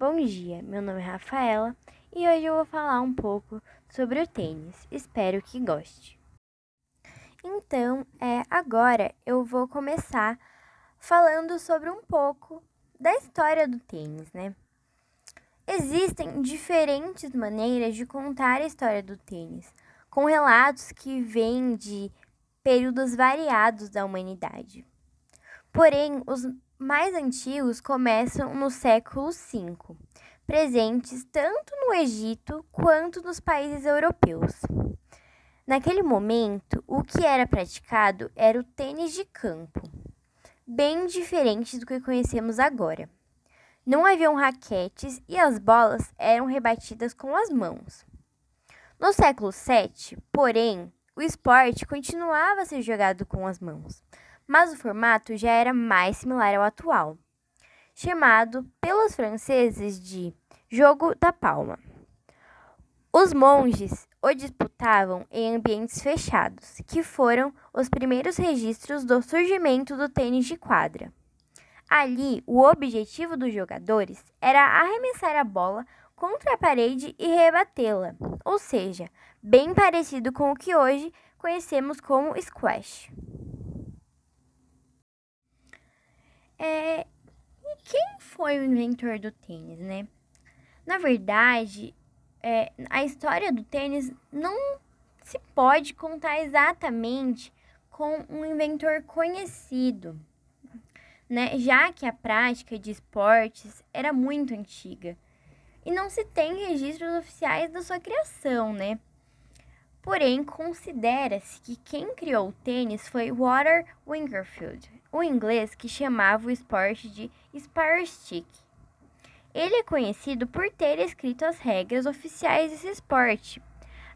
Bom dia, meu nome é Rafaela e hoje eu vou falar um pouco sobre o tênis. Espero que goste. Então, é, agora eu vou começar falando sobre um pouco da história do tênis, né? Existem diferentes maneiras de contar a história do tênis, com relatos que vêm de períodos variados da humanidade. Porém, os mais antigos começam no século V, presentes tanto no Egito quanto nos países europeus. Naquele momento, o que era praticado era o tênis de campo, bem diferente do que conhecemos agora. Não haviam raquetes e as bolas eram rebatidas com as mãos. No século VII, porém, o esporte continuava a ser jogado com as mãos, mas o formato já era mais similar ao atual, chamado pelos franceses de jogo da palma. Os monges o disputavam em ambientes fechados, que foram os primeiros registros do surgimento do tênis de quadra. Ali, o objetivo dos jogadores era arremessar a bola contra a parede e rebatê-la, ou seja, bem parecido com o que hoje conhecemos como squash. É, e quem foi o inventor do tênis, né? Na verdade, é, a história do tênis não se pode contar exatamente com um inventor conhecido, né? Já que a prática de esportes era muito antiga e não se tem registros oficiais da sua criação, né? Porém, considera-se que quem criou o tênis foi Walter Wingerfield, o inglês que chamava o esporte de Spire Stick. Ele é conhecido por ter escrito as regras oficiais desse esporte,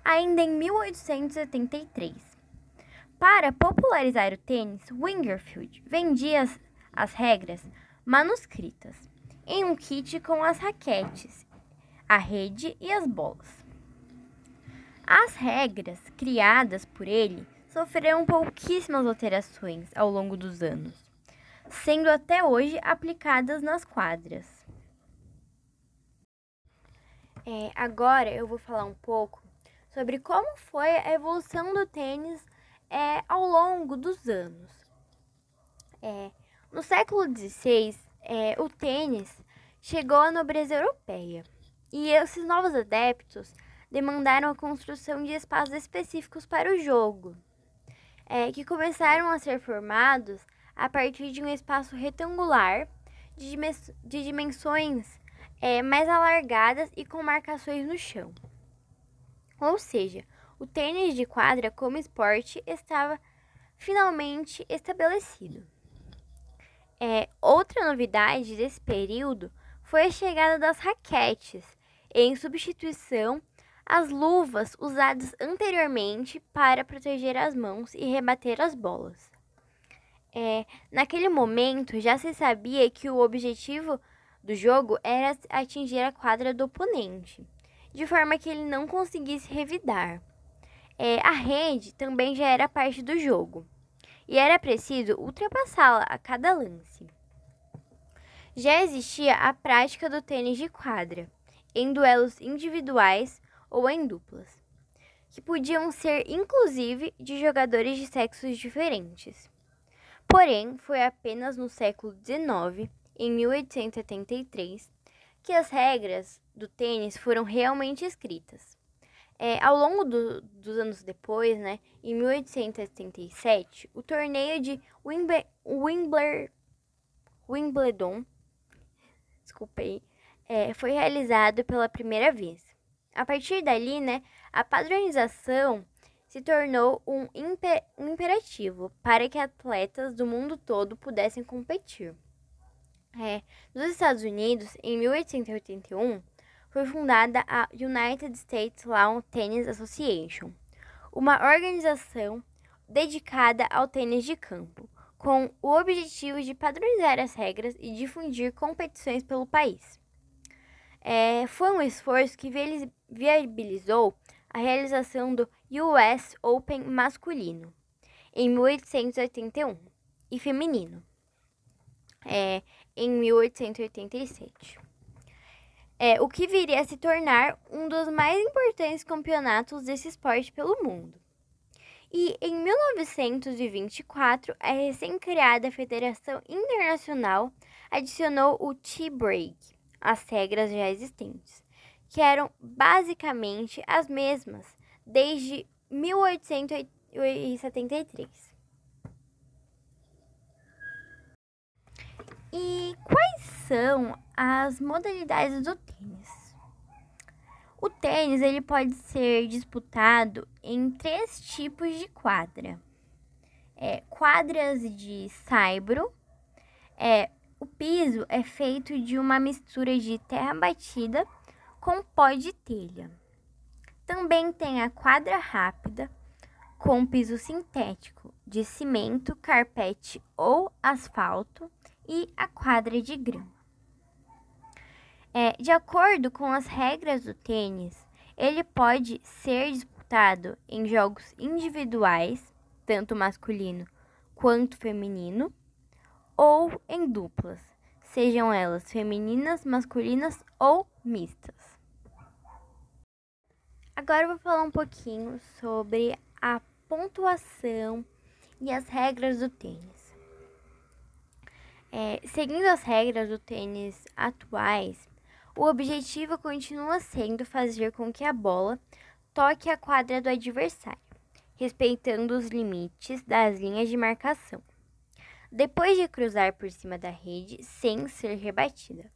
ainda em 1873. Para popularizar o tênis, Wingerfield vendia as, as regras manuscritas em um kit com as raquetes, a rede e as bolas. As regras criadas por ele sofreram pouquíssimas alterações ao longo dos anos, sendo até hoje aplicadas nas quadras. É, agora eu vou falar um pouco sobre como foi a evolução do tênis é, ao longo dos anos. É, no século XVI, é, o tênis chegou à nobreza europeia e esses novos adeptos demandaram a construção de espaços específicos para o jogo, é, que começaram a ser formados a partir de um espaço retangular de, de dimensões é, mais alargadas e com marcações no chão. Ou seja, o tênis de quadra como esporte estava finalmente estabelecido. É, outra novidade desse período foi a chegada das raquetes, em substituição as luvas usadas anteriormente para proteger as mãos e rebater as bolas. É, naquele momento já se sabia que o objetivo do jogo era atingir a quadra do oponente, de forma que ele não conseguisse revidar. É, a rede também já era parte do jogo e era preciso ultrapassá-la a cada lance. Já existia a prática do tênis de quadra, em duelos individuais ou em duplas, que podiam ser inclusive de jogadores de sexos diferentes. Porém, foi apenas no século XIX, em 1873, que as regras do tênis foram realmente escritas. É, ao longo do, dos anos depois, né, em 1877, o torneio de Wimble, Wimbledon desculpei, é, foi realizado pela primeira vez. A partir dali, né, a padronização se tornou um, imper um imperativo para que atletas do mundo todo pudessem competir. É, nos Estados Unidos, em 1881, foi fundada a United States Lawn Tennis Association, uma organização dedicada ao tênis de campo, com o objetivo de padronizar as regras e difundir competições pelo país. É, foi um esforço que viabilizou a realização do US Open masculino em 1881 e feminino é, em 1887. é, o que viria a se tornar um dos mais importantes campeonatos desse esporte pelo mundo. E em 1924, a recém-criada Federação Internacional adicionou o tea break às regras já existentes, que eram basicamente as mesmas desde 1873. E quais são as modalidades do tênis? O tênis ele pode ser disputado em três tipos de quadra. É, quadras de saibro, é, o piso é feito de uma mistura de terra batida com pó de telha. Também tem a quadra rápida, com piso sintético de cimento, carpete ou asfalto e a quadra de grama. É, de acordo com as regras do tênis, ele pode ser disputado em jogos individuais, tanto masculino quanto feminino, ou em duplas, sejam elas femininas, masculinas ou mistas. Agora eu vou falar um pouquinho sobre a pontuação e as regras do tênis. É, seguindo as regras do tênis atuais, o objetivo continua sendo fazer com que a bola toque a quadra do adversário, respeitando os limites das linhas de marcação, depois de cruzar por cima da rede sem ser rebatida.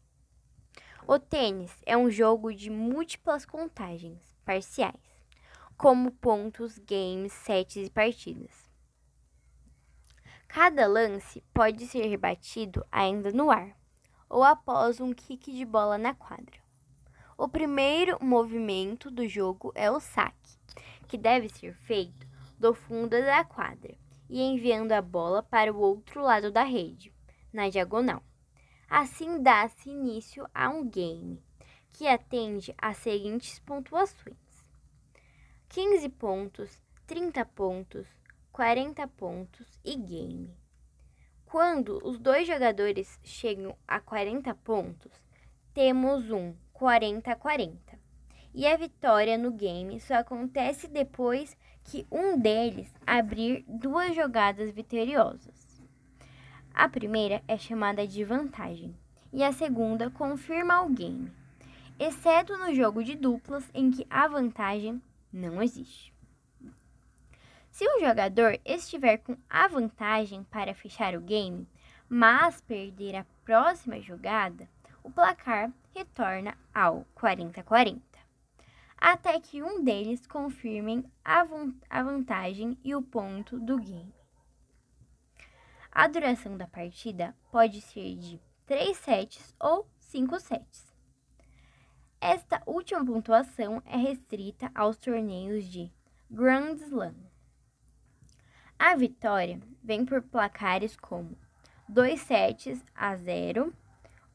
O tênis é um jogo de múltiplas contagens parciais, como pontos, games, sets e partidas. Cada lance pode ser rebatido ainda no ar ou após um kick de bola na quadra. O primeiro movimento do jogo é o saque, que deve ser feito do fundo da quadra e enviando a bola para o outro lado da rede, na diagonal. Assim dá-se início a um game, que atende às seguintes pontuações: 15 pontos, 30 pontos, 40 pontos e game. Quando os dois jogadores chegam a 40 pontos, temos um 40-40. E a vitória no game só acontece depois que um deles abrir duas jogadas vitoriosas. A primeira é chamada de vantagem e a segunda confirma o game, exceto no jogo de duplas em que a vantagem não existe. Se o jogador estiver com a vantagem para fechar o game, mas perder a próxima jogada, o placar retorna ao 40-40, até que um deles confirme a, vantagem e o ponto do game. A duração da partida pode ser de 3 sets ou 5 sets. Esta última pontuação é restrita aos torneios de Grand Slam. A vitória vem por placares como 2 sets a 0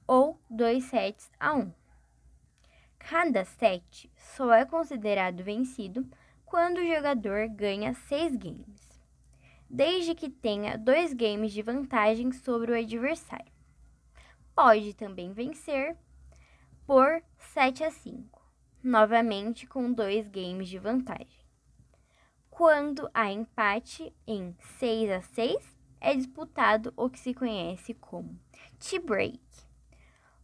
ou 2 sets a 1. Cada set só é considerado vencido quando o jogador ganha 6 games, desde que tenha 2 games de vantagem sobre o adversário. Pode também vencer por 7 a 5, novamente com 2 games de vantagem. Quando há empate em 6 a 6, é disputado o que se conhece como tea break,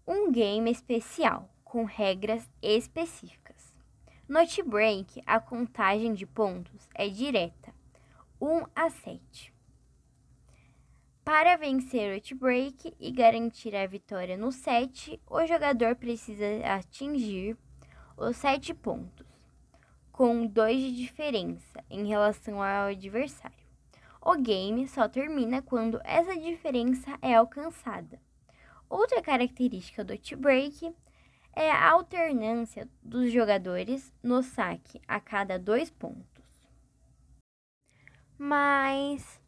um game especial com regras específicas. No tea break, a contagem de pontos é direta, 1 a 7. Para vencer o break e garantir a vitória no set, o jogador precisa atingir os 7 pontos com dois de diferença em relação ao adversário. O game só termina quando essa diferença é alcançada. Outra característica do tie-break é a alternância dos jogadores no saque a cada dois pontos. Mas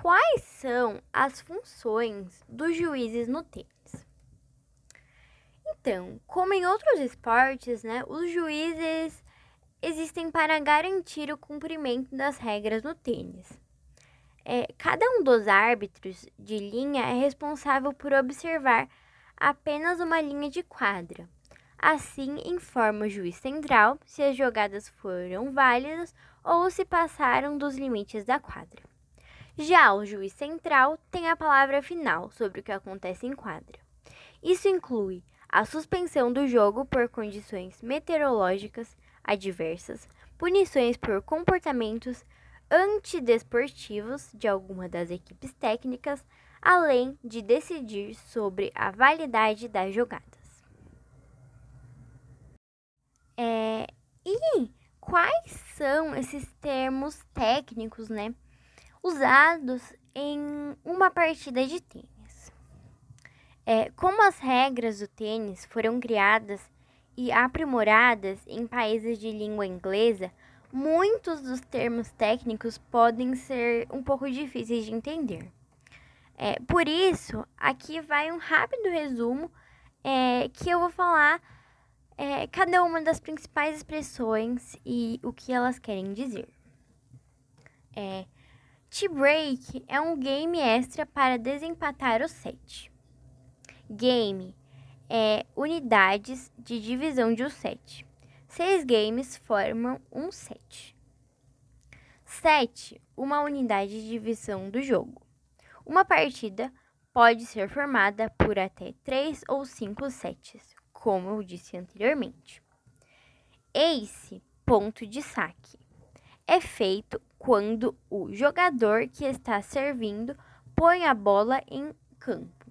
quais são as funções dos juízes no tênis? Então, como em outros esportes, né, os juízes existem para garantir o cumprimento das regras no tênis. É, cada um dos árbitros de linha é responsável por observar apenas uma linha de quadra, Assim, informa o juiz central se as jogadas foram válidas ou se passaram dos limites da quadra. Já o juiz central tem a palavra final sobre o que acontece em quadra. Isso inclui a suspensão do jogo por condições meteorológicas adversas, punições por comportamentos antidesportivos de alguma das equipes técnicas, além de decidir sobre a validade das jogadas. É, e quais são esses termos técnicos, né, usados em uma partida de tênis? É, como as regras do tênis foram criadas e aprimoradas em países de língua inglesa, muitos dos termos técnicos podem ser um pouco difíceis de entender. É, por isso, aqui vai um rápido resumo é, que eu vou falar é, cada uma das principais expressões e o que elas querem dizer. É, Tea Break é um game extra para desempatar o set. Game é unidades de divisão de um set. Seis games formam um set. Set, uma unidade de divisão do jogo. Uma partida pode ser formada por até três ou cinco sets, como eu disse anteriormente. Ace, ponto de saque, é feito quando o jogador que está servindo põe a bola em campo,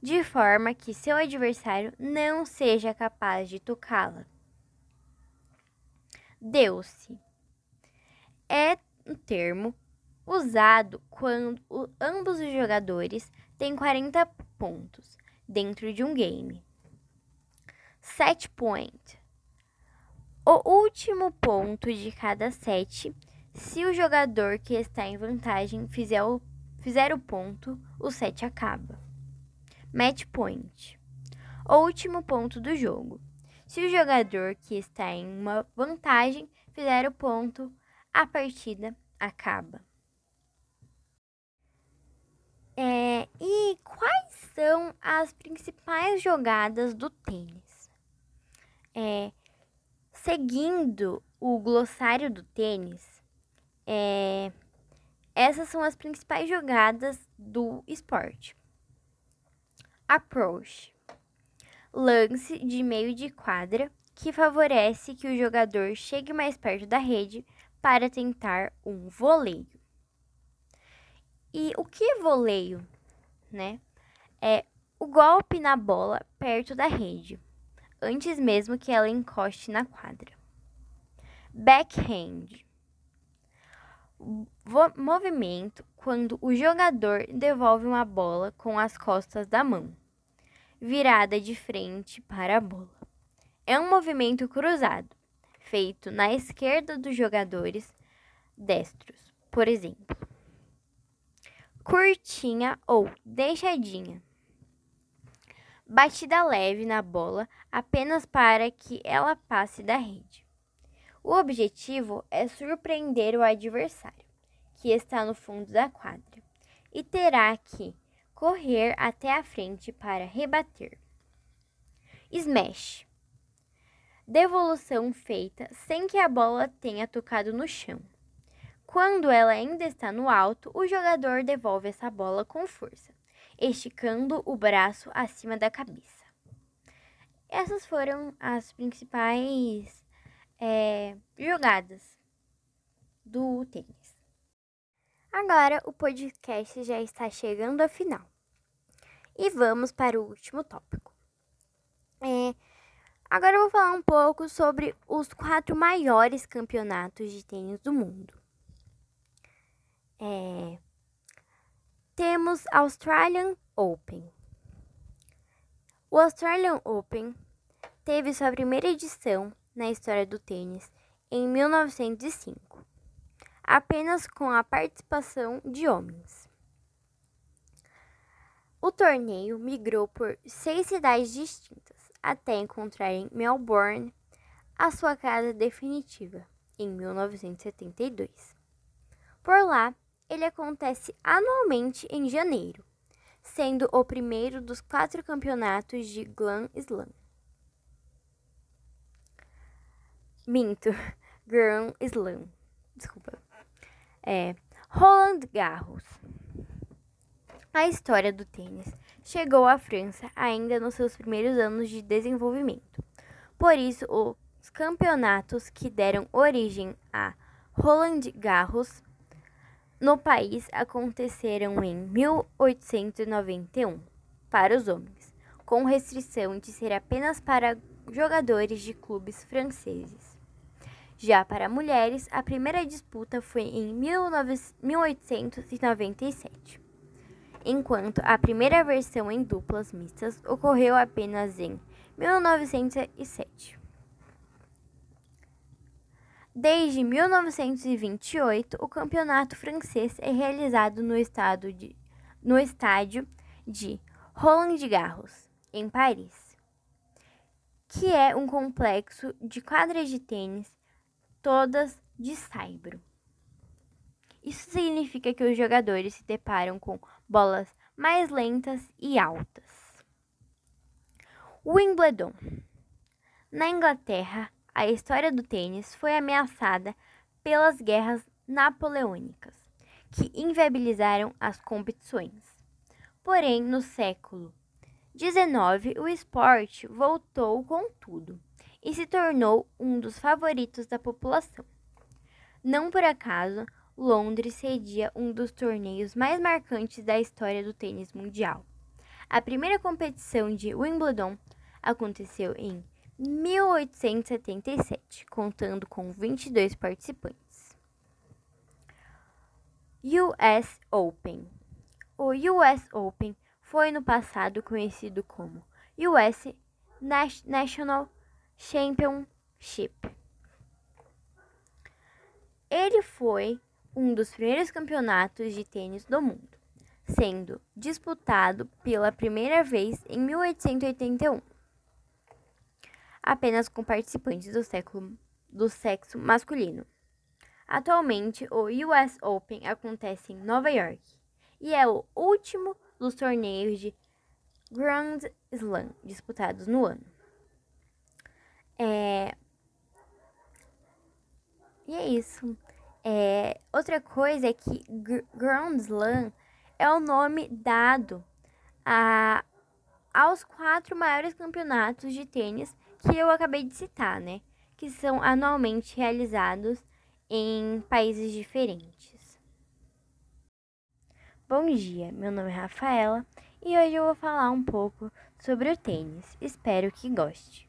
de forma que seu adversário não seja capaz de tocá-la. Deu-se é um termo usado quando ambos os jogadores têm 40 pontos dentro de um game set point. O último ponto de cada set, se o jogador que está em vantagem fizer o, fizer o ponto, o set acaba. Match point. O último ponto do jogo. Se o jogador que está em uma vantagem fizer o ponto, a partida acaba. É, e quais são as principais jogadas do tênis? É, seguindo o glossário do tênis, é, essas são as principais jogadas do esporte. Approach lance de meio de quadra que favorece que o jogador chegue mais perto da rede para tentar um voleio. E o que é voleio, né? É o golpe na bola perto da rede antes mesmo que ela encoste na quadra. Backhand movimento quando o jogador devolve uma bola com as costas da mão, virada de frente para a bola. É um movimento cruzado, feito na esquerda dos jogadores destros, por exemplo. Curtinha ou deixadinha batida leve na bola apenas para que ela passe da rede. O objetivo é surpreender o adversário, que está no fundo da quadra, e terá que correr até a frente para rebater. Smash devolução feita sem que a bola tenha tocado no chão. Quando ela ainda está no alto, o jogador devolve essa bola com força esticando o braço acima da cabeça. Essas foram as principais é, jogadas do tênis. Agora o podcast já está chegando ao final. E vamos para o último tópico. É, agora eu vou falar um pouco sobre os quatro maiores campeonatos de tênis do mundo. É, temos Australian Open. O Australian Open teve sua primeira edição na história do tênis em 1905, apenas com a participação de homens. O torneio migrou por seis cidades distintas até encontrar em Melbourne a sua casa definitiva em 1972. Por lá, ele acontece anualmente em janeiro, sendo o primeiro dos quatro campeonatos de Grand Slam. Minto. Grand Slam. Desculpa. É. Roland Garros. A história do tênis chegou à França ainda nos seus primeiros anos de desenvolvimento. Por isso, os campeonatos que deram origem a Roland Garros no país aconteceram em 1891 para os homens, com restrição de ser apenas para jogadores de clubes franceses. Já para mulheres, a primeira disputa foi em 1897, enquanto a primeira versão em duplas mistas ocorreu apenas em 1907. Desde 1928, o campeonato francês é realizado no, de, no estádio de Roland Garros, em Paris, que é um complexo de quadras de tênis, todas de saibro. Isso significa que os jogadores se deparam com bolas mais lentas e altas. Wimbledon. Na Inglaterra, a história do tênis foi ameaçada pelas guerras napoleônicas, que inviabilizaram as competições. Porém, no século XIX, o esporte voltou com tudo e se tornou um dos favoritos da população. Não por acaso, Londres cedia um dos torneios mais marcantes da história do tênis mundial. A primeira competição de Wimbledon aconteceu em 1877, contando com 22 participantes. US Open. O US Open foi no passado conhecido como US National Championship. Ele foi um dos primeiros campeonatos de tênis do mundo, sendo disputado pela primeira vez em 1881 apenas com participantes do, século, do sexo masculino. Atualmente, o US Open acontece em Nova York e é o último dos torneios de Grand Slam disputados no ano. É... E é isso. É... Outra coisa é que Grand Slam é o nome dado a... aos quatro maiores campeonatos de tênis que eu acabei de citar, né? Que são anualmente realizados em países diferentes. Bom dia, meu nome é Rafaela e hoje eu vou falar um pouco sobre o tênis. Espero que goste.